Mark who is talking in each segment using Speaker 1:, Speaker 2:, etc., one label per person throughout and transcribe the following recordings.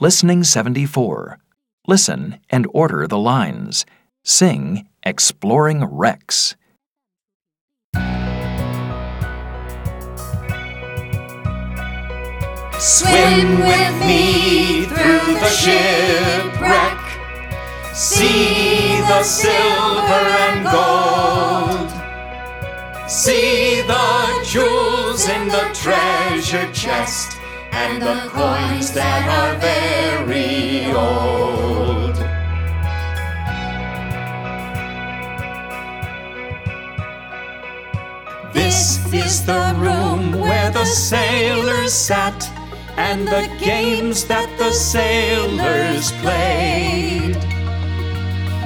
Speaker 1: Listening 74. Listen and order the lines. Sing Exploring Wrecks.
Speaker 2: Swim with me through the shipwreck. See the silver and gold. See the jewels in the treasure chest and the coins that are very old. This is the room where the sailors sat and the games that the sailors played.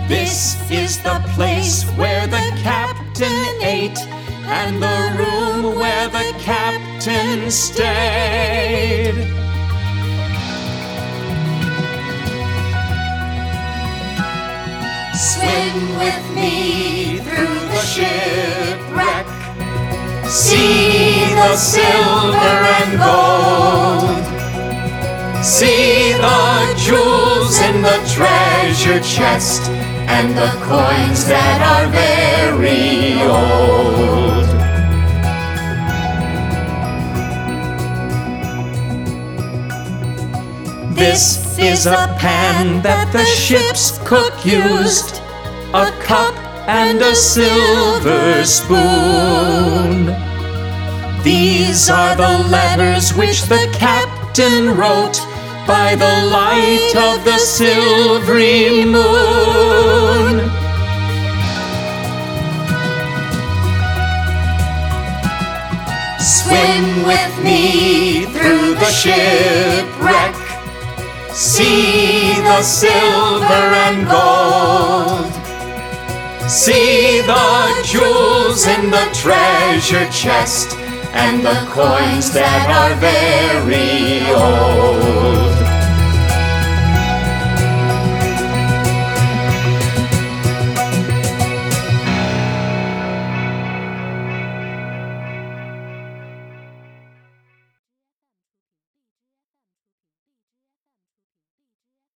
Speaker 2: This is the place where the captain ate and the room where the captain stayed. Swim with me through the shipwreck. See the silver and gold. See the jewels in the treasure chest and the coins that are very This is a pan that the ship's cook used, a cup and a silver spoon. These are the letters which the captain wrote by the light of the silvery moon. Swim with me through the shipwreck. See the silver and gold. See the jewels in the treasure chest and the coins that are very.